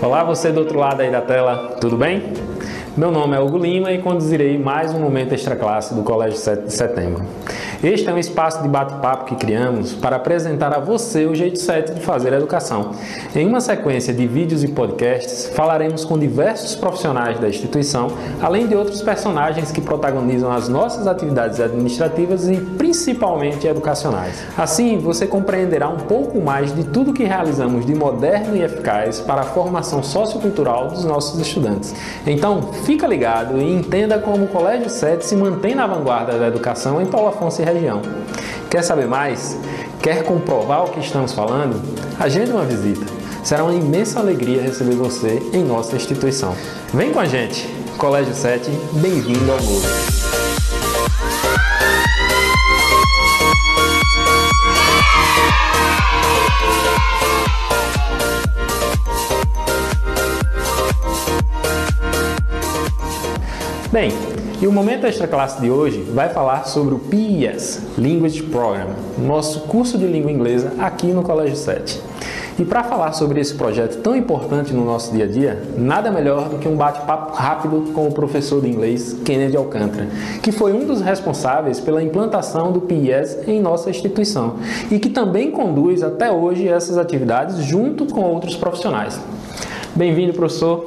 Olá, você do outro lado aí da tela, tudo bem? Meu nome é Hugo Lima e conduzirei mais um momento extra classe do Colégio 7 de Setembro. Este é um espaço de bate-papo que criamos para apresentar a você o jeito certo de fazer educação. Em uma sequência de vídeos e podcasts, falaremos com diversos profissionais da instituição, além de outros personagens que protagonizam as nossas atividades administrativas e principalmente educacionais. Assim, você compreenderá um pouco mais de tudo que realizamos de moderno e eficaz para a formação sociocultural dos nossos estudantes. Então, fica ligado e entenda como o Colégio 7 se mantém na vanguarda da educação em Paulo Afonso região. Quer saber mais? Quer comprovar o que estamos falando? Agende uma visita. Será uma imensa alegria receber você em nossa instituição. Vem com a gente! Colégio 7, bem-vindo ao mundo! Bem, e o Momento Extra Classe de hoje vai falar sobre o PES, Language Program, nosso curso de língua inglesa aqui no Colégio 7. E para falar sobre esse projeto tão importante no nosso dia a dia, nada melhor do que um bate-papo rápido com o professor de inglês Kennedy Alcântara, que foi um dos responsáveis pela implantação do PIES em nossa instituição e que também conduz até hoje essas atividades junto com outros profissionais. Bem-vindo, professor.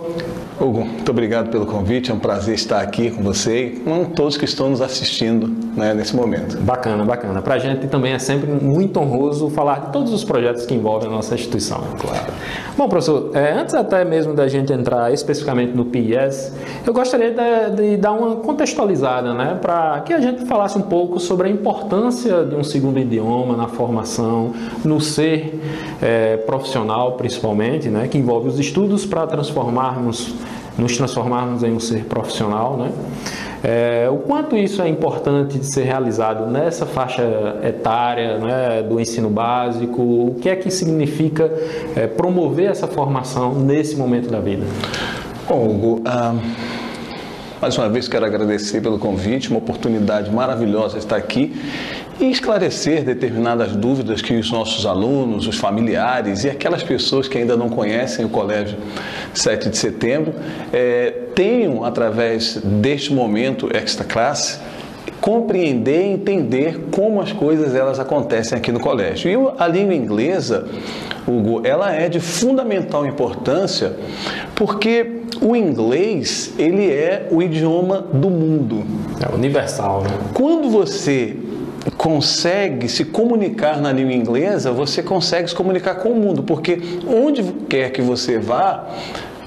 Hugo, muito obrigado pelo convite, é um prazer estar aqui com você e com todos que estão nos assistindo né, nesse momento. Bacana, bacana. Para a gente também é sempre muito honroso falar de todos os projetos que envolvem a nossa instituição. Claro. Bom, professor, é, antes até mesmo da gente entrar especificamente no PIS, eu gostaria de, de dar uma contextualizada, né, para que a gente falasse um pouco sobre a importância de um segundo idioma na formação, no ser é, profissional principalmente, né, que envolve os estudos para transformarmos nos transformarmos em um ser profissional, né? É, o quanto isso é importante de ser realizado nessa faixa etária né, do ensino básico, o que é que significa é, promover essa formação nesse momento da vida? Bom, Hugo, ah, mais uma vez quero agradecer pelo convite, uma oportunidade maravilhosa estar aqui e esclarecer determinadas dúvidas que os nossos alunos, os familiares e aquelas pessoas que ainda não conhecem o Colégio 7 de Setembro é, tenham, através deste momento extra classe, compreender e entender como as coisas elas acontecem aqui no colégio. E a língua inglesa, Hugo, ela é de fundamental importância porque o inglês, ele é o idioma do mundo. É universal, né? Quando você consegue se comunicar na língua inglesa, você consegue se comunicar com o mundo, porque onde quer que você vá,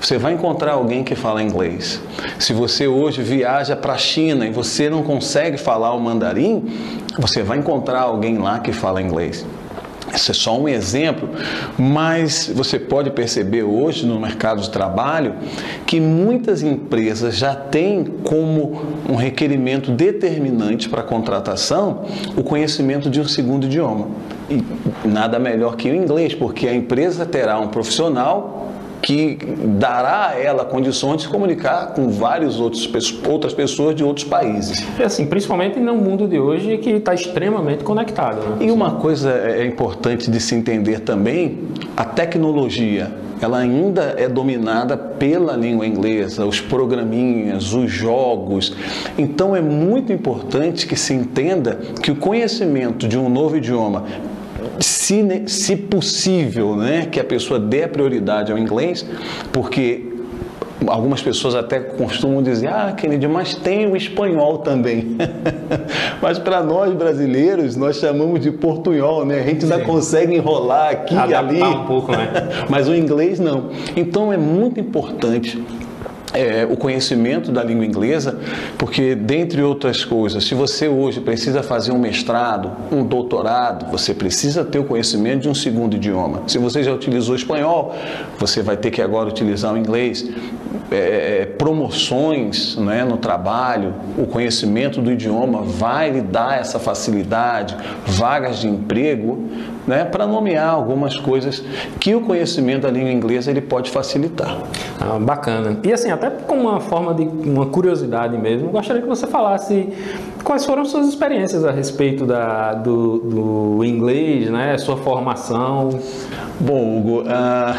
você vai encontrar alguém que fala inglês. Se você hoje viaja para a China e você não consegue falar o mandarim, você vai encontrar alguém lá que fala inglês. Esse é só um exemplo, mas você pode perceber hoje no mercado de trabalho que muitas empresas já têm como um requerimento determinante para a contratação o conhecimento de um segundo idioma. E nada melhor que o inglês, porque a empresa terá um profissional que dará a ela condições de se comunicar com várias outros, outras pessoas de outros países. E assim, principalmente no mundo de hoje que está extremamente conectado. Né? E uma coisa é, é importante de se entender também, a tecnologia ela ainda é dominada pela língua inglesa, os programinhas, os jogos. Então é muito importante que se entenda que o conhecimento de um novo idioma se, se possível, né, que a pessoa dê a prioridade ao inglês, porque algumas pessoas até costumam dizer, ah, Kennedy, mas tem o espanhol também. mas para nós brasileiros, nós chamamos de portunhol, né? A gente ainda Sim. consegue enrolar aqui e ali. um pouco, né? mas o inglês não. Então é muito importante é, o conhecimento da língua inglesa, porque, dentre outras coisas, se você hoje precisa fazer um mestrado, um doutorado, você precisa ter o conhecimento de um segundo idioma. Se você já utilizou espanhol, você vai ter que agora utilizar o inglês. é, promoções né, no trabalho, o conhecimento do idioma vai lhe dar essa facilidade, vagas de emprego, né, para nomear algumas coisas que o conhecimento da língua inglesa ele pode facilitar. Ah, bacana. E assim, até como uma forma de uma curiosidade mesmo, gostaria que você falasse quais foram suas experiências a respeito da, do, do inglês, né, sua formação. Bom, Hugo, ah,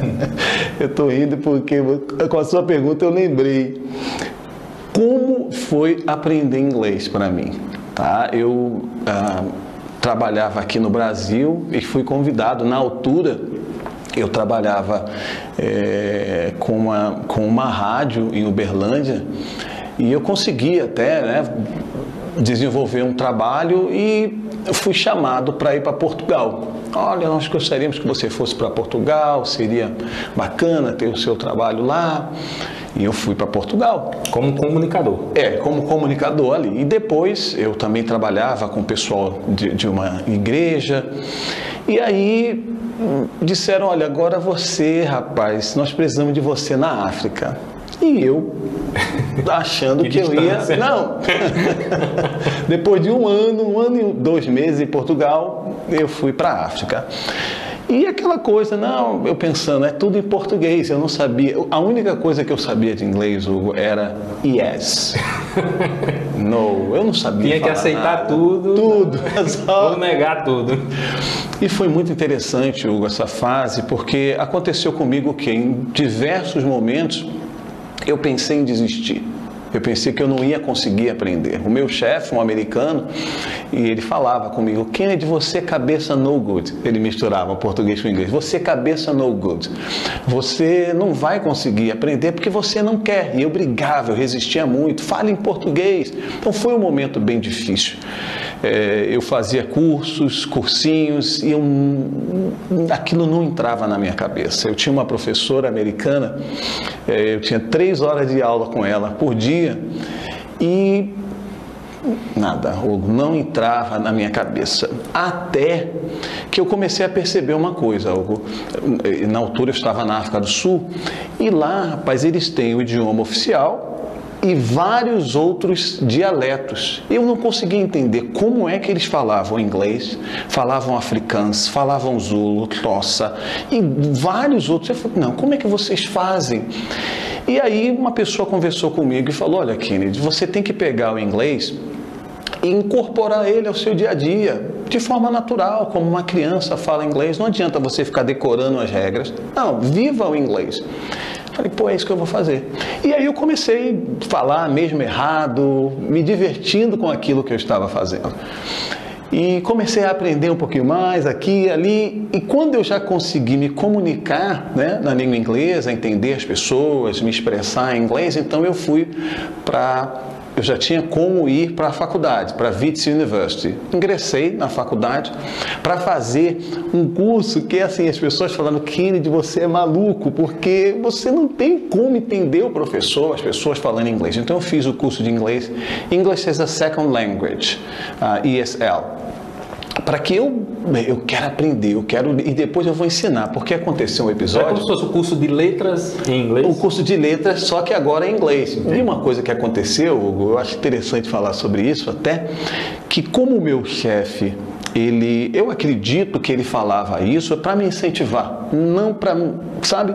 eu estou rindo porque com a sua pergunta eu lembrei como foi aprender inglês para mim. Tá? Eu ah, trabalhava aqui no Brasil e fui convidado na altura. Eu trabalhava é, com, uma, com uma rádio em Uberlândia e eu consegui até né, desenvolver um trabalho e fui chamado para ir para Portugal. Olha, nós gostaríamos que você fosse para Portugal, seria bacana ter o seu trabalho lá. E eu fui para Portugal. Como comunicador? É, como comunicador ali. E depois eu também trabalhava com o pessoal de, de uma igreja. E aí disseram: olha, agora você, rapaz, nós precisamos de você na África. E eu, achando que, que eu ia. Não! Depois de um ano, um ano e dois meses em Portugal, eu fui para a África. E aquela coisa, não, eu pensando, é tudo em português, eu não sabia. A única coisa que eu sabia de inglês, Hugo, era yes. No, eu não sabia. Tinha que aceitar nada. tudo. Tudo. Ou negar tudo. E foi muito interessante, Hugo, essa fase, porque aconteceu comigo que em diversos momentos eu pensei em desistir. Eu pensei que eu não ia conseguir aprender. O meu chefe, um americano, e ele falava comigo: Kennedy, você é cabeça no good. Ele misturava português com inglês. Você cabeça no good. Você não vai conseguir aprender porque você não quer. E eu brigava, eu resistia muito. Fale em português. Então foi um momento bem difícil. É, eu fazia cursos, cursinhos, e eu, aquilo não entrava na minha cabeça. Eu tinha uma professora americana, é, eu tinha três horas de aula com ela por dia, e nada, não entrava na minha cabeça. Até que eu comecei a perceber uma coisa. Na altura eu estava na África do Sul e lá, rapaz, eles têm o idioma oficial e vários outros dialetos. Eu não conseguia entender como é que eles falavam inglês, falavam africano, falavam zulu, tossa e vários outros. Eu falei, não, como é que vocês fazem? E aí uma pessoa conversou comigo e falou, olha Kennedy, você tem que pegar o inglês e incorporar ele ao seu dia a dia, de forma natural, como uma criança fala inglês. Não adianta você ficar decorando as regras. Não, viva o inglês. Falei, pô, é isso que eu vou fazer. E aí eu comecei a falar mesmo errado, me divertindo com aquilo que eu estava fazendo. E comecei a aprender um pouquinho mais aqui, ali. E quando eu já consegui me comunicar né, na língua inglesa, entender as pessoas, me expressar em inglês, então eu fui para eu já tinha como ir para a faculdade, para a Wits University. Ingressei na faculdade para fazer um curso que, assim, as pessoas falando, Kennedy, você é maluco, porque você não tem como entender o professor, as pessoas falando inglês. Então, eu fiz o curso de inglês, English as a Second Language, uh, ESL para que eu eu quero aprender, eu quero e depois eu vou ensinar, porque aconteceu um episódio. É como se fosse o curso de letras em inglês. O curso de letras, só que agora é em inglês. E uma coisa que aconteceu, Hugo, eu acho interessante falar sobre isso até, que como o meu chefe ele, eu acredito que ele falava isso para me incentivar, não para, sabe?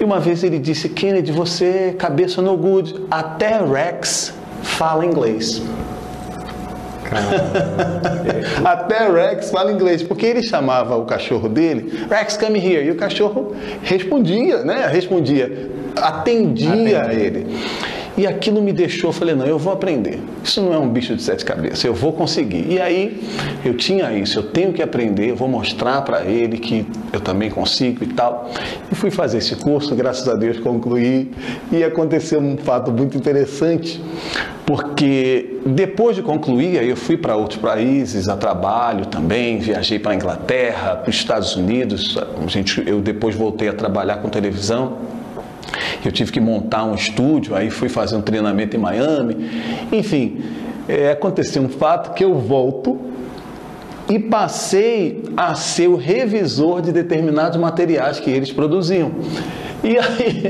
E uma vez ele disse, Kennedy, você é cabeça no good, até Rex fala inglês. Até Rex fala inglês, porque ele chamava o cachorro dele, Rex, come here. E o cachorro respondia, né? Respondia, atendia a ele. E aquilo me deixou, eu falei, não, eu vou aprender. Isso não é um bicho de sete cabeças, eu vou conseguir. E aí eu tinha isso, eu tenho que aprender, eu vou mostrar para ele que eu também consigo e tal. E fui fazer esse curso, graças a Deus concluí. E aconteceu um fato muito interessante, porque depois de concluir, aí eu fui para outros países a trabalho também, viajei para a Inglaterra, para os Estados Unidos, a gente, eu depois voltei a trabalhar com televisão eu tive que montar um estúdio, aí fui fazer um treinamento em Miami. Enfim, é, aconteceu um fato que eu volto e passei a ser o revisor de determinados materiais que eles produziam. E aí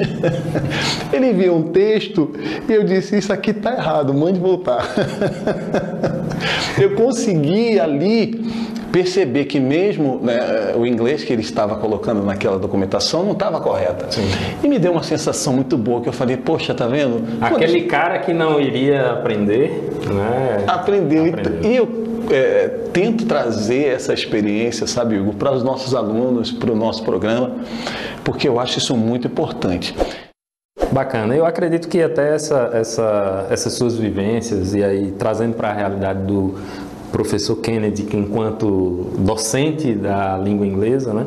ele viu um texto e eu disse: Isso aqui está errado, mande voltar. Eu consegui ali perceber que mesmo né, o inglês que ele estava colocando naquela documentação não estava correta. Sim. E me deu uma sensação muito boa que eu falei, poxa, tá vendo? Aquele cara que não iria aprender, né? Aprendeu. Aprendeu. E eu é, tento trazer essa experiência, sabe, Hugo, para os nossos alunos, para o nosso programa, porque eu acho isso muito importante. Bacana. Eu acredito que até essa, essa, essas suas vivências e aí trazendo para a realidade do professor Kennedy, que enquanto docente da língua inglesa, né,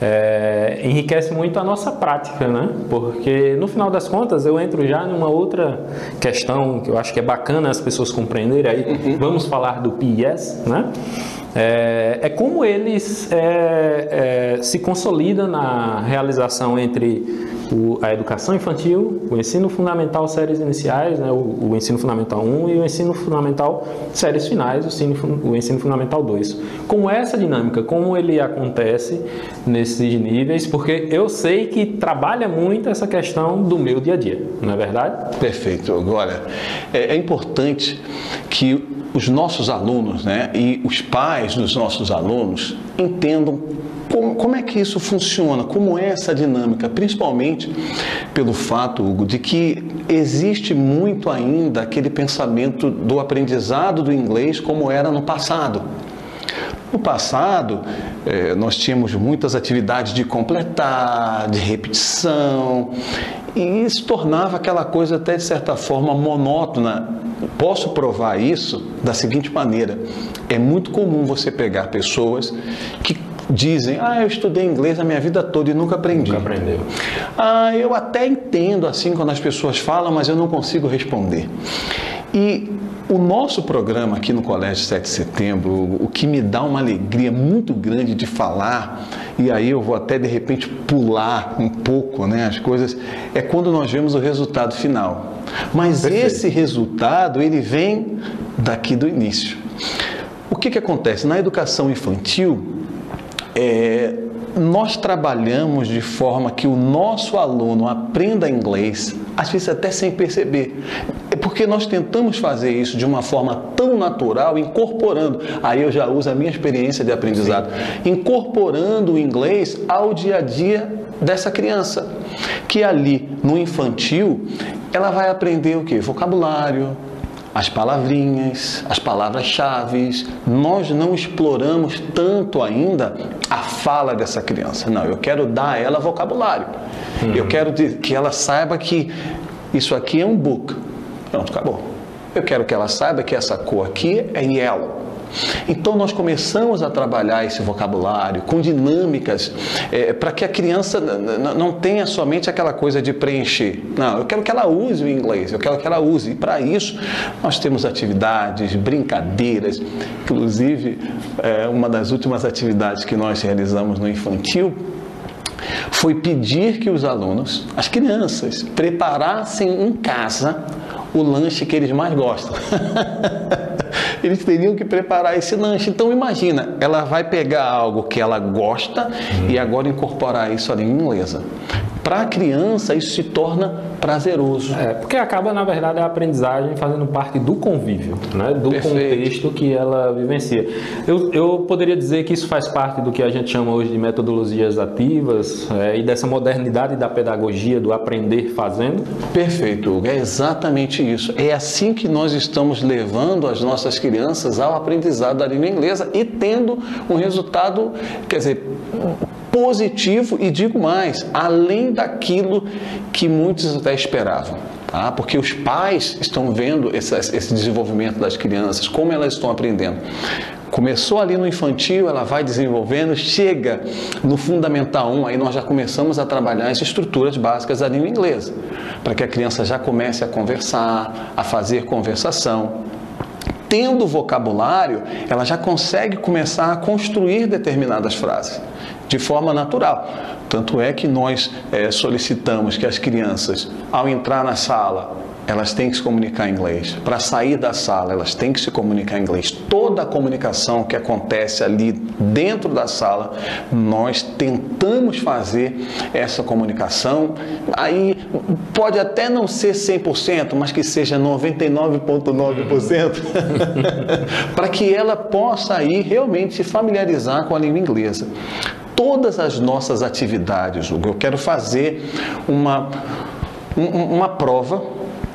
é, enriquece muito a nossa prática, né? Porque no final das contas eu entro já numa outra questão que eu acho que é bacana as pessoas compreenderem. Aí uhum. vamos falar do PIS, né? É, é como eles é, é, se consolidam na realização entre o, a educação infantil, o ensino fundamental séries iniciais, né, o, o, ensino fundamental 1 e o ensino fundamental séries finais, o ensino, o ensino fundamental 2. Como é essa dinâmica, como ele acontece nesses níveis, porque eu sei que trabalha muito essa questão do meu dia a dia, não é verdade? Perfeito. Agora, é, é importante que os nossos alunos né, e os pais dos nossos alunos entendam como, como, é que isso funciona? Como é essa dinâmica? Principalmente pelo fato, Hugo, de que existe muito ainda aquele pensamento do aprendizado do inglês como era no passado. No passado, eh, nós tínhamos muitas atividades de completar, de repetição, e isso tornava aquela coisa até de certa forma monótona. Posso provar isso da seguinte maneira: é muito comum você pegar pessoas que dizem: Ah, eu estudei inglês a minha vida toda e nunca aprendi. Nunca aprendeu. Ah, eu até entendo assim quando as pessoas falam, mas eu não consigo responder. E o nosso programa aqui no Colégio 7 de Setembro, o que me dá uma alegria muito grande de falar, e aí eu vou até de repente pular um pouco né, as coisas, é quando nós vemos o resultado final. Mas Perfeito. esse resultado, ele vem daqui do início. O que, que acontece? Na educação infantil, é, nós trabalhamos de forma que o nosso aluno aprenda inglês, às vezes até sem perceber. É porque nós tentamos fazer isso de uma forma tão natural, incorporando, aí eu já uso a minha experiência de aprendizado, Sim. incorporando o inglês ao dia a dia dessa criança, que ali no infantil ela vai aprender o que? Vocabulário, as palavrinhas, as palavras-chave. Nós não exploramos tanto ainda a fala dessa criança. Não, eu quero dar a ela vocabulário. Uhum. Eu quero que ela saiba que isso aqui é um book. Pronto, acabou. Eu quero que ela saiba que essa cor aqui é yellow. Então nós começamos a trabalhar esse vocabulário com dinâmicas é, para que a criança não tenha somente aquela coisa de preencher. Não, eu quero que ela use o inglês, eu quero que ela use. E para isso nós temos atividades, brincadeiras. Inclusive, é, uma das últimas atividades que nós realizamos no infantil foi pedir que os alunos, as crianças, preparassem em casa o lanche que eles mais gostam. eles teriam que preparar esse lanche. Então imagina, ela vai pegar algo que ela gosta e agora incorporar isso ali em inglesa. Para a criança isso se torna prazeroso. É, porque acaba, na verdade, a aprendizagem fazendo parte do convívio, né? do Perfeito. contexto que ela vivencia. Eu, eu poderia dizer que isso faz parte do que a gente chama hoje de metodologias ativas é, e dessa modernidade da pedagogia, do aprender fazendo? Perfeito, é exatamente isso. É assim que nós estamos levando as nossas crianças ao aprendizado da língua inglesa e tendo um resultado, quer dizer, positivo e digo mais, além daquilo que muitos até esperavam. Tá? Porque os pais estão vendo esse, desenvolvimento das crianças, como elas estão aprendendo. Começou ali no infantil, ela vai desenvolvendo, chega no Fundamental 1, aí nós já começamos a trabalhar as estruturas básicas da língua inglesa, para que a criança já comece a conversar, a fazer conversação. Tendo vocabulário, ela já consegue começar a construir determinadas frases de forma natural. Tanto é que nós é, solicitamos que as crianças, ao entrar na sala, elas têm que se comunicar em inglês. Para sair da sala, elas têm que se comunicar em inglês. Toda a comunicação que acontece ali dentro da sala, nós tentamos fazer essa comunicação. Aí pode até não ser 100%, mas que seja 99,9%, para que ela possa aí realmente se familiarizar com a língua inglesa todas as nossas atividades, Hugo. Eu quero fazer uma, uma prova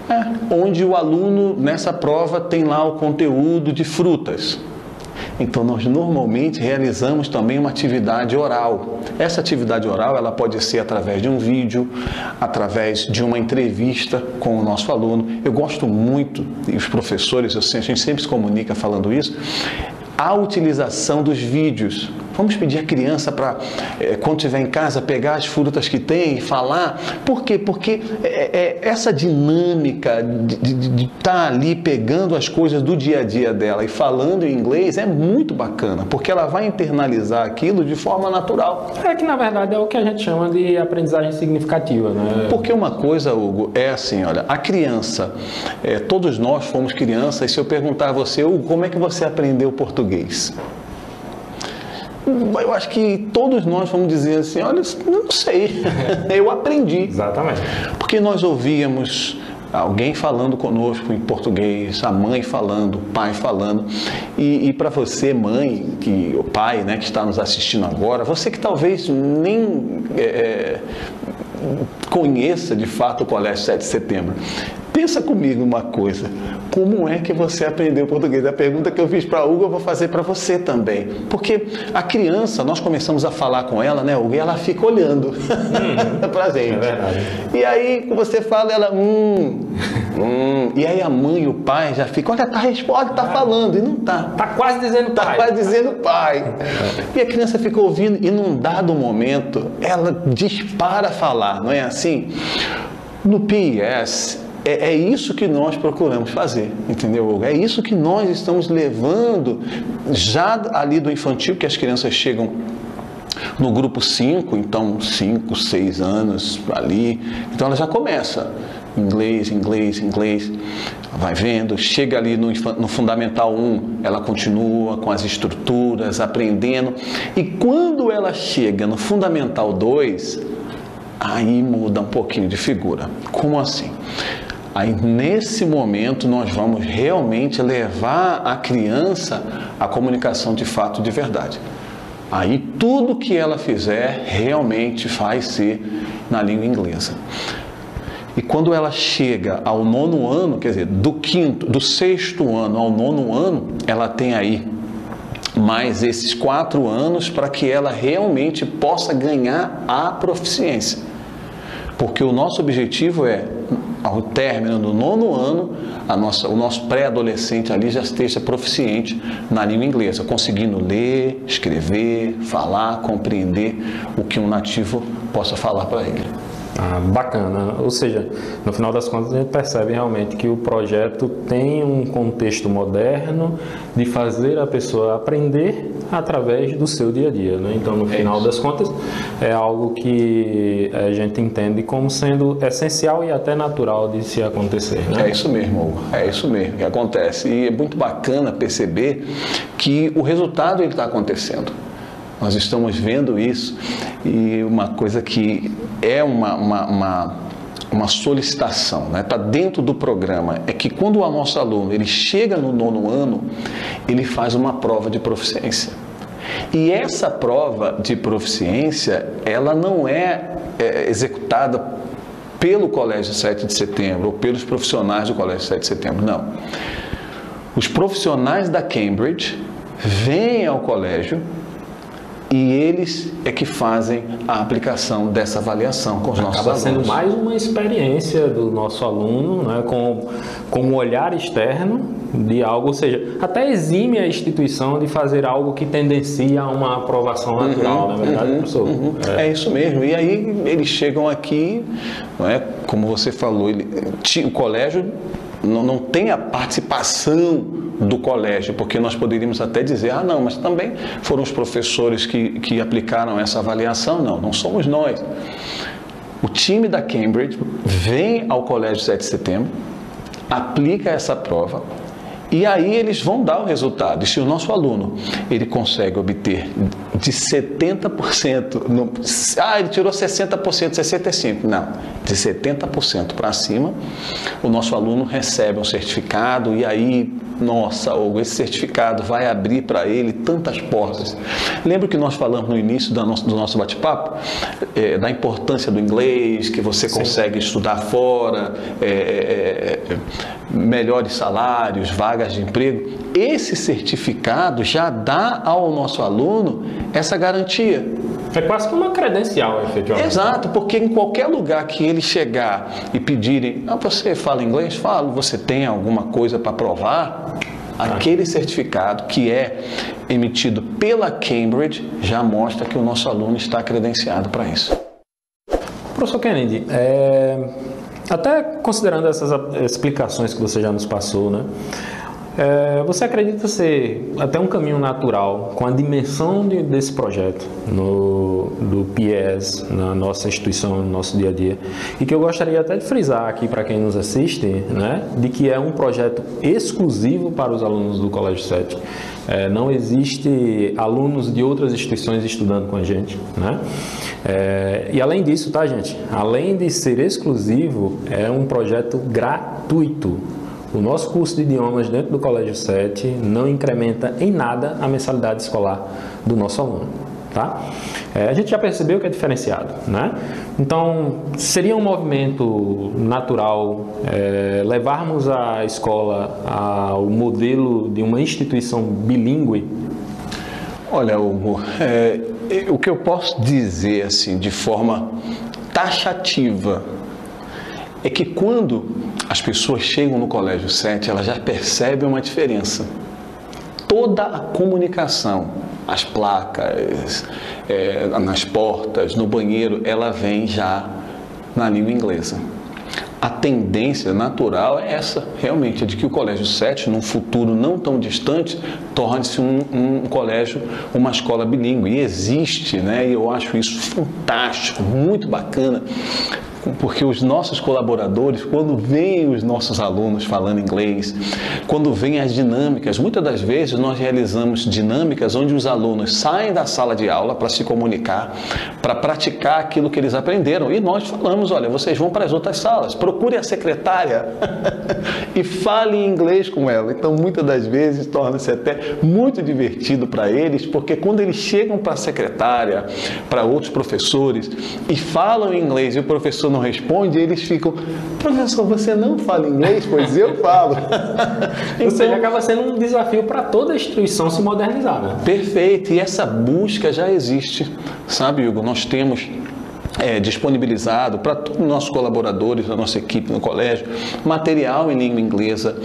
é, onde o aluno nessa prova tem lá o conteúdo de frutas. Então nós normalmente realizamos também uma atividade oral. Essa atividade oral ela pode ser através de um vídeo, através de uma entrevista com o nosso aluno. Eu gosto muito e os professores, a gente sempre se comunica falando isso, a utilização dos vídeos. Vamos pedir a criança para, é, quando estiver em casa, pegar as frutas que tem e falar. Por quê? Porque é, é, essa dinâmica de estar tá ali pegando as coisas do dia a dia dela e falando em inglês é muito bacana, porque ela vai internalizar aquilo de forma natural. É que, na verdade, é o que a gente chama de aprendizagem significativa. Né? Porque uma coisa, Hugo, é assim, olha, a criança, é, todos nós fomos crianças, e se eu perguntar a você, Hugo, como é que você aprendeu português? Eu acho que todos nós vamos dizer assim, olha, não sei, eu aprendi. Exatamente. Porque nós ouvíamos alguém falando conosco em português, a mãe falando, o pai falando. E, e para você, mãe, que o pai, né, que está nos assistindo agora, você que talvez nem é, é conheça de fato o Colégio 7 de Setembro, Pensa comigo uma coisa. Como é que você aprendeu português? A pergunta que eu fiz para Hugo eu vou fazer para você também. Porque a criança, nós começamos a falar com ela, né, Hugo? E ela fica olhando hum, para a gente. É. E aí você fala, ela, hum, hum. E aí a mãe e o pai já ficam, olha, tá resposta, tá falando. E não tá. Tá quase dizendo tá pai. Tá quase dizendo pai. E a criança fica ouvindo e num dado momento ela dispara a falar, não é assim? No PIS, é, é, isso que nós procuramos fazer, entendeu? É isso que nós estamos levando já ali do infantil, que as crianças chegam no grupo 5, então 5, 6 anos ali, então ela já começa inglês, inglês, inglês, vai vendo, chega ali no, no Fundamental 1, ela continua com as estruturas, aprendendo, e quando ela chega no Fundamental 2, aí muda um pouquinho de figura. Como assim? Aí nesse momento nós vamos realmente levar a criança à comunicação de fato de verdade. Aí tudo que ela fizer realmente vai ser na língua inglesa. E quando ela chega ao nono ano, quer dizer, do quinto, do sexto ano ao nono ano, ela tem aí mais esses quatro anos para que ela realmente possa ganhar a proficiência. Porque o nosso objetivo é ao término do nono ano, nossa, o nosso pré-adolescente ali já esteja proficiente na língua inglesa, conseguindo ler, escrever, falar, compreender o que um nativo possa falar para ele. Ah, bacana. Ou seja, no final das contas a gente percebe realmente que o projeto tem um contexto moderno de fazer a pessoa aprender através do seu dia a dia. Né? Então, no é final isso. das contas, é algo que a gente entende como sendo essencial e até natural de se acontecer. Né? É isso mesmo, é isso mesmo que acontece. E é muito bacana perceber que o resultado está acontecendo. Nós estamos vendo isso e uma coisa que é uma, uma, uma, uma solicitação, está né? Tá dentro do programa, é que quando o nosso aluno ele chega no nono ano, ele faz uma prova de proficiência. E essa prova de proficiência, ela não é, é executada pelo Colégio 7 de Setembro ou pelos profissionais do Colégio 7 de Setembro, não. Os profissionais da Cambridge vêm ao colégio e eles é que fazem a aplicação dessa avaliação com os Acaba nossos alunos. sendo mais uma experiência do nosso aluno, né, com, com um olhar externo de algo, ou seja, até exime a instituição de fazer algo que tendencia a uma aprovação natural, uhum, na é verdade, uhum, professor? Uhum. É. é. isso mesmo. E aí eles chegam aqui, não é? como você falou, ele, o colégio não, não tem a participação do colégio, porque nós poderíamos até dizer, ah, não, mas também foram os professores que, que aplicaram essa avaliação. Não, não somos nós. O time da Cambridge vem ao Colégio 7 de Setembro aplica essa prova e aí eles vão dar o resultado. E se o nosso aluno ele consegue obter de 70%, no, ah, ele tirou 60%, 65%, não, de 70% para cima, o nosso aluno recebe um certificado e aí nossa, Hugo, esse certificado vai abrir para ele tantas portas. Lembra que nós falamos no início do nosso, do nosso bate-papo é, da importância do inglês, que você Sim. consegue estudar fora, é, é, é, melhores salários, vagas de emprego. Esse certificado já dá ao nosso aluno essa garantia. É quase que uma credencial, efetivamente. Exato, porque em qualquer lugar que ele chegar e pedirem, ah, você fala inglês? Falo, você tem alguma coisa para provar? Aquele certificado que é emitido pela Cambridge já mostra que o nosso aluno está credenciado para isso. Professor Kennedy, é, até considerando essas explicações que você já nos passou, né? É, você acredita ser até um caminho natural com a dimensão de, desse projeto no, do PIES na nossa instituição, no nosso dia a dia? E que eu gostaria até de frisar aqui para quem nos assiste, né, de que é um projeto exclusivo para os alunos do Colégio 7. É, não existe alunos de outras instituições estudando com a gente, né? É, e além disso, tá, gente? Além de ser exclusivo, é um projeto gratuito. O nosso curso de idiomas dentro do Colégio 7 não incrementa em nada a mensalidade escolar do nosso aluno. Tá? É, a gente já percebeu que é diferenciado. Né? Então, seria um movimento natural é, levarmos a escola ao modelo de uma instituição bilíngue? Olha, Hugo, é, o que eu posso dizer assim de forma taxativa é que quando as pessoas chegam no Colégio 7, elas já percebem uma diferença. Toda a comunicação, as placas, é, nas portas, no banheiro, ela vem já na língua inglesa. A tendência natural é essa, realmente, é de que o Colégio 7, num futuro não tão distante, torne-se um, um, colégio, uma escola bilíngue. E existe, né? E eu acho isso fantástico, muito bacana, porque os nossos colaboradores, quando veem os nossos alunos falando inglês, quando veem as dinâmicas, muitas das vezes nós realizamos dinâmicas onde os alunos saem da sala de aula para se comunicar, para praticar aquilo que eles aprenderam. E nós falamos: olha, vocês vão para as outras salas, procure a secretária e fale inglês com ela. Então, muitas das vezes torna-se até muito divertido para eles, porque quando eles chegam para a secretária, para outros professores e falam inglês e o professor não responde, eles ficam, professor, você não fala inglês? Pois eu falo. então, Ou seja, acaba sendo um desafio para toda a instituição se modernizar. Né? Perfeito, e essa busca já existe, sabe, Hugo? Nós temos é, disponibilizado para todos os nossos colaboradores, da nossa equipe no colégio, material em língua inglesa,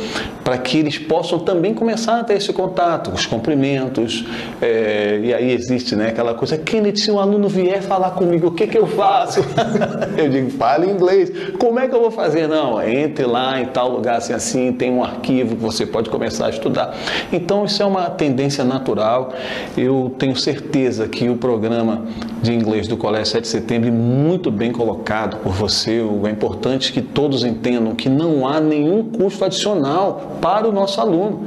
para que eles possam também começar a ter esse contato, os cumprimentos, é, e aí existe né, aquela coisa, Kenneth, se um aluno vier falar comigo, o que, que eu faço? eu digo, fale inglês. Como é que eu vou fazer? Não, entre lá em tal lugar assim, assim, tem um arquivo que você pode começar a estudar. Então, isso é uma tendência natural. Eu tenho certeza que o programa de inglês do Colégio 7 de Setembro muito bem colocado por você, Hugo. É importante que todos entendam que não há nenhum custo adicional para o nosso aluno.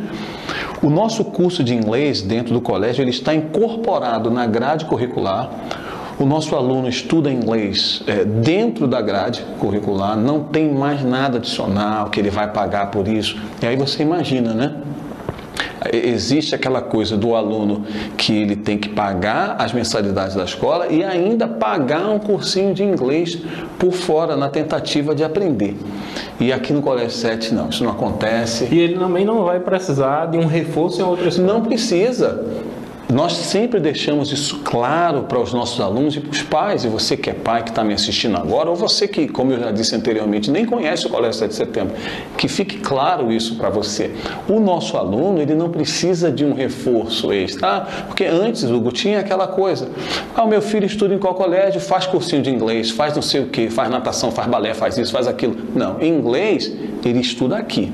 O nosso curso de inglês dentro do colégio ele está incorporado na grade curricular. O nosso aluno estuda inglês é, dentro da grade curricular, não tem mais nada adicional que ele vai pagar por isso. E aí você imagina, né? Existe aquela coisa do aluno que ele tem que pagar as mensalidades da escola e ainda pagar um cursinho de inglês por fora na tentativa de aprender. E aqui no Colégio 7 não, isso não acontece. E ele também não vai precisar de um reforço em outra escola. Não precisa. Nós sempre deixamos isso claro para os nossos alunos e para os pais, e você que é pai que está me assistindo agora, ou você que, como eu já disse anteriormente, nem conhece o Colégio 7 de Setembro, que fique claro isso para você. O nosso aluno, ele não precisa de um reforço extra, tá? porque antes, Hugo, tinha aquela coisa, ah, o meu filho estuda em qual colégio, faz cursinho de inglês, faz não sei o que, faz natação, faz balé, faz isso, faz aquilo. Não, em inglês, ele estuda aqui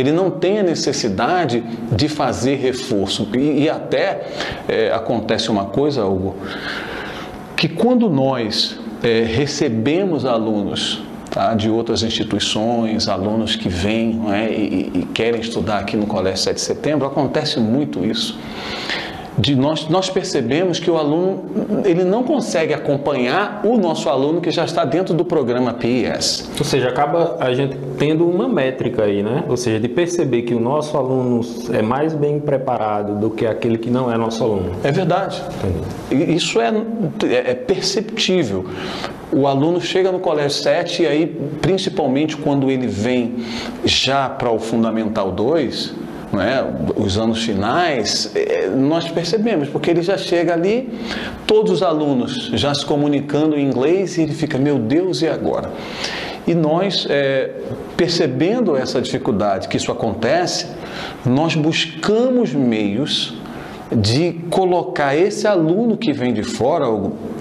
ele não tem a necessidade de fazer reforço. E, e até é, acontece uma coisa, Hugo, que quando nós é, recebemos alunos tá? de outras instituições, alunos que vêm é? e, e, querem estudar aqui no Colégio 7 de Setembro, acontece muito isso. De nós, nós percebemos que o aluno ele não consegue acompanhar o nosso aluno que já está dentro do programa PIS. Ou seja, acaba a gente tendo uma métrica aí, né? Ou seja, de perceber que o nosso aluno é mais bem preparado do que aquele que não é nosso aluno. É verdade. Entendi. Isso é, é perceptível o aluno chega no colégio 7 e aí, principalmente quando ele vem já para o Fundamental 2, né, os anos finais, é, nós percebemos, porque ele já chega ali, todos os alunos já se comunicando em inglês e ele fica, meu Deus, e agora? E nós, é, percebendo essa dificuldade que isso acontece, nós buscamos meios de colocar esse aluno que vem de fora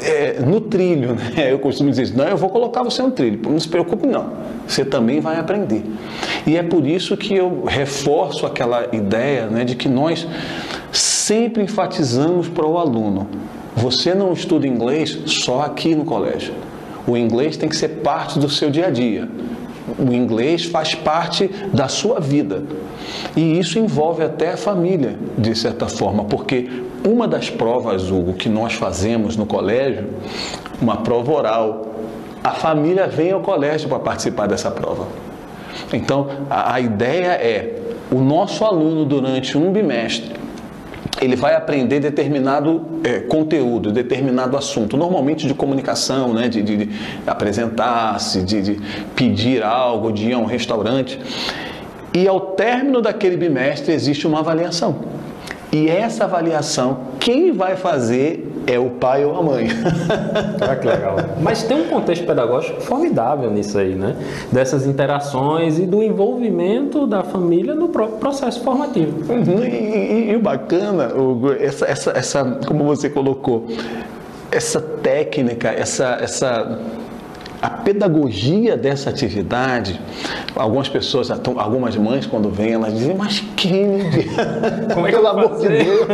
é, no trilho. Né? Eu costumo dizer, não, eu vou colocar você no trilho, não se preocupe não, você também vai aprender. E é por isso que eu reforço aquela ideia né, de que nós sempre enfatizamos para o aluno, você não estuda inglês só aqui no colégio. O inglês tem que ser parte do seu dia a dia o inglês faz parte da sua vida. E isso envolve até a família, de certa forma, porque uma das provas, Hugo, que nós fazemos no colégio, uma prova oral, a família vem ao colégio para participar dessa prova. Então, a, a ideia é o nosso aluno durante um bimestre ele vai aprender determinado é, conteúdo, determinado assunto, normalmente de comunicação, né, de, de, de apresentar-se, de, de pedir algo, de ir a um restaurante. E ao término daquele bimestre existe uma avaliação. E essa avaliação, quem vai fazer é o pai ou a mãe. Ah, que legal. Mas tem um contexto pedagógico formidável nisso aí, né? Dessas interações e do envolvimento da família no próprio processo formativo. Uhum. E, e, e, o bacana, Hugo, essa, essa, essa, como você colocou, essa técnica, essa, essa a pedagogia dessa atividade, algumas pessoas, algumas mães quando vêm, elas dizem, mas Kennedy, Como é pelo amor de Deus,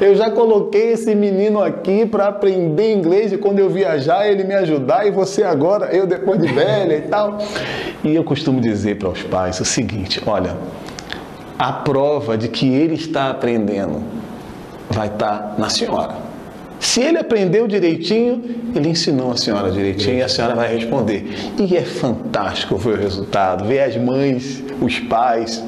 eu já coloquei esse menino aqui para aprender inglês e quando eu viajar ele me ajudar e você agora, eu depois de velha e tal. E eu costumo dizer para os pais o seguinte, olha, a prova de que ele está aprendendo vai estar na senhora. Se ele aprendeu direitinho, ele ensinou a senhora direitinho e a senhora vai responder. E é fantástico ver o resultado, ver as mães, os pais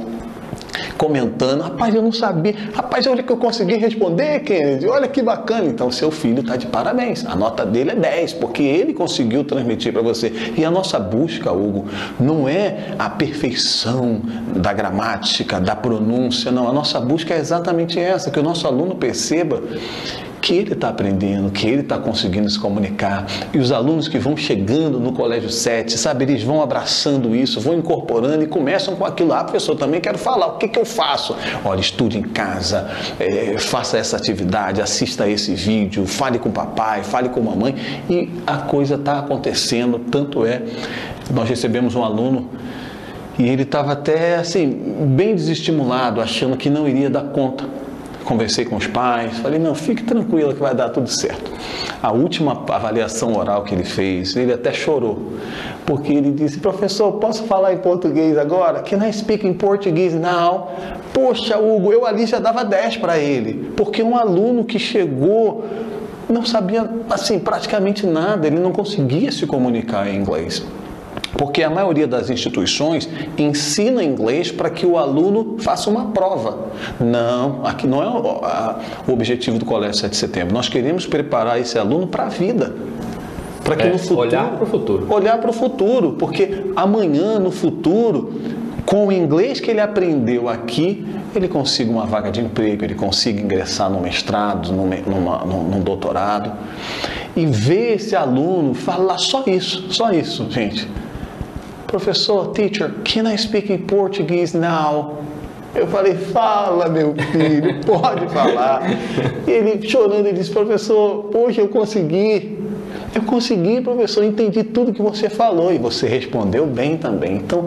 comentando, rapaz, eu não sabia, rapaz, olha que eu consegui responder, Kennedy, olha que bacana. Então, seu filho está de parabéns, a nota dele é 10, porque ele conseguiu transmitir para você. E a nossa busca, Hugo, não é a perfeição da gramática, da pronúncia, não. A nossa busca é exatamente essa, que o nosso aluno perceba que ele está aprendendo, que ele está conseguindo se comunicar. E os alunos que vão chegando no Colégio 7, sabe, eles vão abraçando isso, vão incorporando e começam com aquilo. Ah, professor, também quero falar, o que, que eu faço? Olha, estude em casa, é, faça essa atividade, assista esse vídeo, fale com o papai, fale com a mamãe. E a coisa está acontecendo, tanto é, nós recebemos um aluno e ele estava até assim, bem desestimulado, achando que não iria dar conta conversei com os pais, falei, não, fique tranquila que vai dar tudo certo. A última avaliação oral que ele fez, ele até chorou, porque ele disse, professor, posso falar em português agora? Can I speak in Portuguese now? Poxa, Hugo, eu ali já dava 10 para ele, porque um aluno que chegou não sabia, assim, praticamente nada, ele não conseguia se comunicar em inglês. Porque a maioria das instituições ensina inglês para que o aluno faça uma prova. Não, aqui não é o, objetivo do Colégio 7 de Setembro. Nós queremos preparar esse aluno para a vida. Para que é, no futuro. Olhar para o futuro. Olhar para o futuro, porque amanhã, no futuro, com o inglês que ele aprendeu aqui, ele consiga uma vaga de emprego, ele consiga ingressar no mestrado, num, numa, num, num doutorado. E ver esse aluno falar só isso, só isso, gente professor, teacher, can I speak in Portuguese now? Eu falei, fala meu filho, pode falar. E ele chorando, ele disse, professor, hoje eu consegui. Eu consegui, professor, entendi tudo que você falou e você respondeu bem também. Então,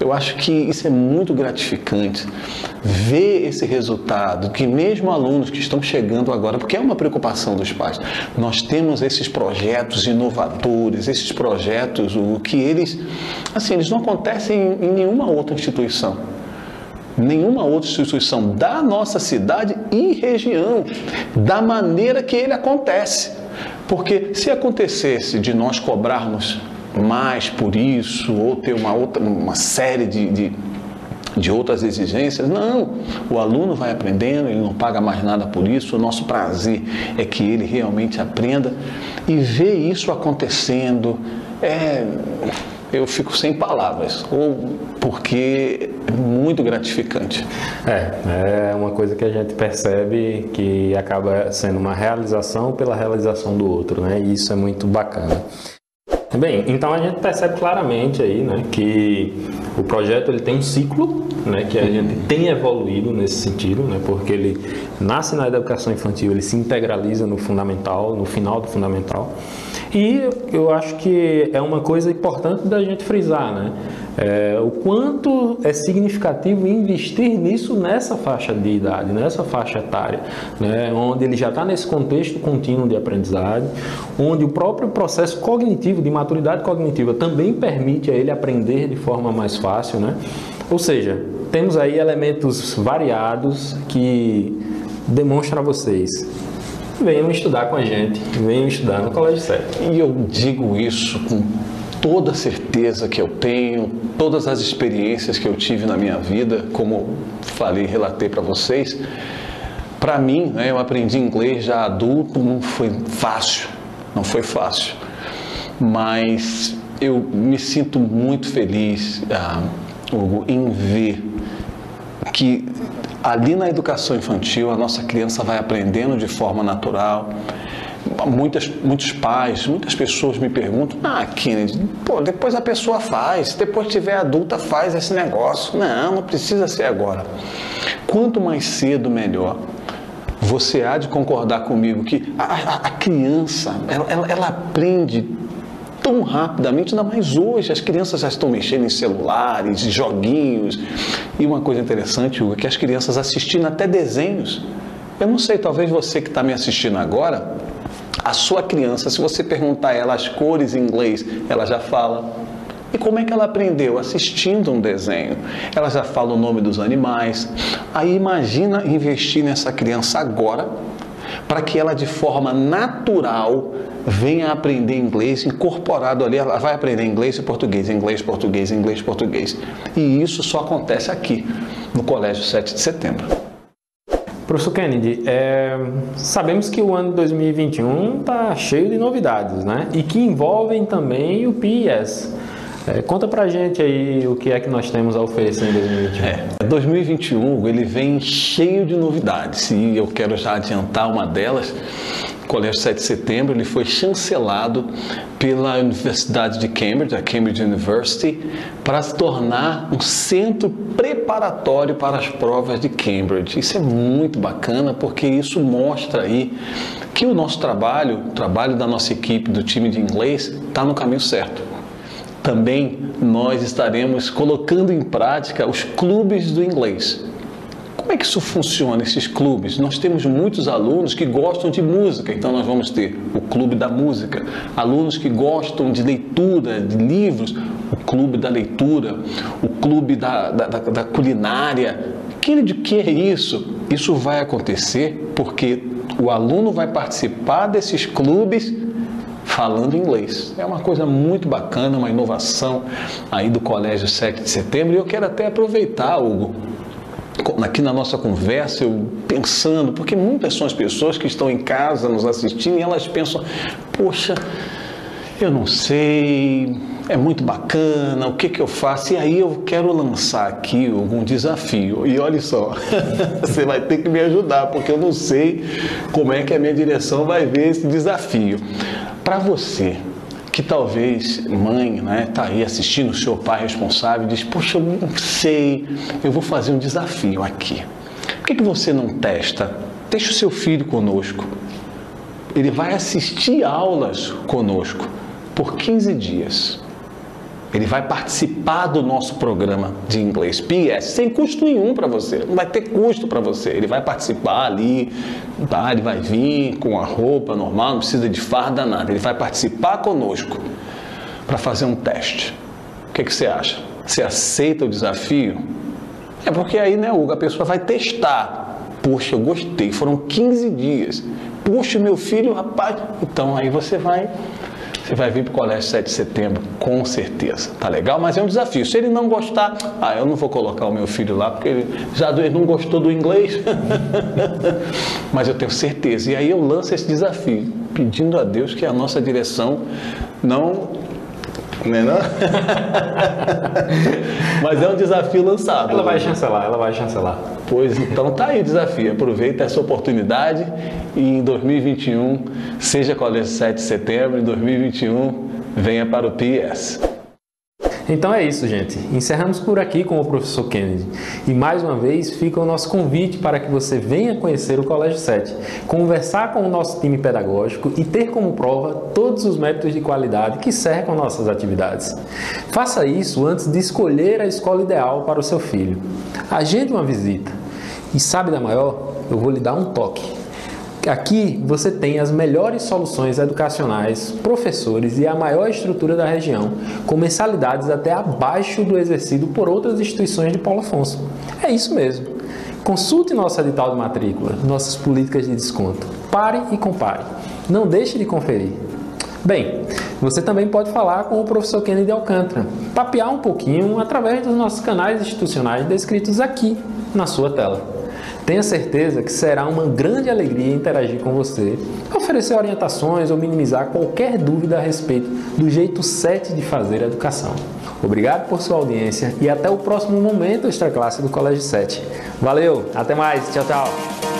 eu acho que isso é muito gratificante ver esse resultado, que mesmo alunos que estão chegando agora, porque é uma preocupação dos pais, nós temos esses projetos inovadores, esses projetos, o que eles, assim, eles não acontecem em nenhuma outra instituição nenhuma outra instituição da nossa cidade e região, da maneira que ele acontece. Porque se acontecesse de nós cobrarmos mais por isso, ou ter uma, outra, uma série de, de, de outras exigências, não. O aluno vai aprendendo, ele não paga mais nada por isso. O nosso prazer é que ele realmente aprenda e ver isso acontecendo. É, eu fico sem palavras, ou porque é muito gratificante. É, é uma coisa que a gente percebe que acaba sendo uma realização pela realização do outro, né? E isso é muito bacana. Bem, então a gente percebe claramente aí, né, que o projeto ele tem um ciclo, né, que a gente tem evoluído nesse sentido, né, porque ele nasce na educação infantil, ele se integraliza no fundamental, no final do fundamental. E eu acho que é uma coisa importante da gente frisar, né? É, o quanto é significativo investir nisso nessa faixa de idade, nessa faixa etária, né? onde ele já está nesse contexto contínuo de aprendizagem, onde o próprio processo cognitivo, de maturidade cognitiva, também permite a ele aprender de forma mais fácil. Né? Ou seja, temos aí elementos variados que demonstram a vocês venham estudar com a gente, venham estudar no Colégio 7. E eu digo isso com toda a certeza que eu tenho, todas as experiências que eu tive na minha vida, como falei, relatei para vocês. Para mim, né, eu aprendi inglês já adulto, não foi fácil, não foi fácil, mas eu me sinto muito feliz, ah, Hugo, em ver que ali na educação infantil a nossa criança vai aprendendo de forma natural. Muitas, muitos pais, muitas pessoas me perguntam: Ah, Kennedy, pô, depois a pessoa faz, depois tiver adulta, faz esse negócio. Não, não precisa ser agora. Quanto mais cedo, melhor. Você há de concordar comigo que a, a, a criança, ela, ela, ela aprende tão rapidamente, ainda mais hoje. As crianças já estão mexendo em celulares, joguinhos. E uma coisa interessante, Hugo, é que as crianças assistindo até desenhos. Eu não sei, talvez você que está me assistindo agora, a sua criança, se você perguntar a ela as cores em inglês, ela já fala. E como é que ela aprendeu? Assistindo um desenho. Ela já fala o nome dos animais. Aí imagina investir nessa criança agora, para que ela de forma natural venha aprender inglês incorporado ali, ela vai aprender inglês e português, inglês, português, inglês, português. E isso só acontece aqui, no Colégio 7 de Setembro. Professor Kennedy, é, sabemos que o ano 2021 está cheio de novidades, né? E que envolvem também o PIS. É, conta pra gente aí o que é que nós temos a oferecer em 2021. É, 2021 ele vem cheio de novidades e eu quero já adiantar uma delas. Colégio 7 de Setembro ele foi chancelado pela Universidade de Cambridge, a Cambridge University, para se tornar um centro preparatório para as provas de Cambridge. Isso é muito bacana porque isso mostra aí que o nosso trabalho, o trabalho da nossa equipe, do time de inglês, está no caminho certo também nós estaremos colocando em prática os clubes do inglês. Como é que isso funciona, esses clubes? Nós temos muitos alunos que gostam de música, então nós vamos ter o clube da música. Alunos que gostam de leitura, de livros, o clube da leitura, o clube da, da, da culinária. Que de que é isso? Isso vai acontecer porque o aluno vai participar desses clubes falando inglês. É uma coisa muito bacana, uma inovação aí do Colégio 7 de Setembro. E eu quero até aproveitar, Hugo, aqui na nossa conversa, eu pensando, porque muitas são as pessoas que estão em casa nos assistindo e elas pensam, poxa, eu não sei, é muito bacana, o que, que eu faço? E aí eu quero lançar aqui algum desafio. E olha só, você vai ter que me ajudar, porque eu não sei como é que a minha direção vai ver esse desafio. Para você que talvez mãe, né, tá aí assistindo o seu pai responsável, diz: "Poxa, eu não sei, eu vou fazer um desafio aqui. Por que, que você não testa? Deixa o seu filho conosco. ele vai assistir aulas conosco por 15 dias. Ele vai participar do nosso programa de inglês PS sem custo nenhum para você. Não vai ter custo para você. Ele vai participar ali, tá? ele vai vir com a roupa normal, não precisa de farda, nada. Ele vai participar conosco para fazer um teste. O que, que você acha? Você aceita o desafio? É porque aí, né, Hugo, a pessoa vai testar. Poxa, eu gostei. Foram 15 dias. Puxa, meu filho, rapaz. Então aí você vai você vai vir para o colégio 7 de setembro, com certeza. Tá legal? Mas é um desafio. Se ele não gostar, ah, eu não vou colocar o meu filho lá, porque ele já ele não gostou do inglês. Mas eu tenho certeza. E aí eu lanço esse desafio, pedindo a Deus que a nossa direção não né, não? Mas é um desafio lançado. Ela vai chancelar, ela vai chancelar. Pois então tá aí o desafio. Aproveita essa oportunidade e em 2021, seja colégio 7 de setembro, em 2021, venha para o PIS. Então é isso, gente. Encerramos por aqui com o professor Kennedy. E mais uma vez fica o nosso convite para que você venha conhecer o Colégio 7, conversar com o nosso time pedagógico e ter como prova todos os métodos de qualidade que cercam nossas atividades. Faça isso antes de escolher a escola ideal para o seu filho. Agende uma visita. E sabe da maior? Eu vou lhe dar um toque. Aqui você tem as melhores soluções educacionais, professores e a maior estrutura da região, com mensalidades até abaixo do exercido por outras instituições de Paulo Afonso. É isso mesmo. Consulte nosso edital de matrícula, nossas políticas de desconto. Pare e compare. Não deixe de conferir. Bem, você também pode falar com o professor Kennedy Alcântara, papear um pouquinho através dos nossos canais institucionais descritos aqui na sua tela. Tenha certeza que será uma grande alegria interagir com você, oferecer orientações ou minimizar qualquer dúvida a respeito do jeito 7 de fazer a educação. Obrigado por sua audiência e até o próximo momento extra classe do Colégio 7. Valeu, até mais, tchau, tchau.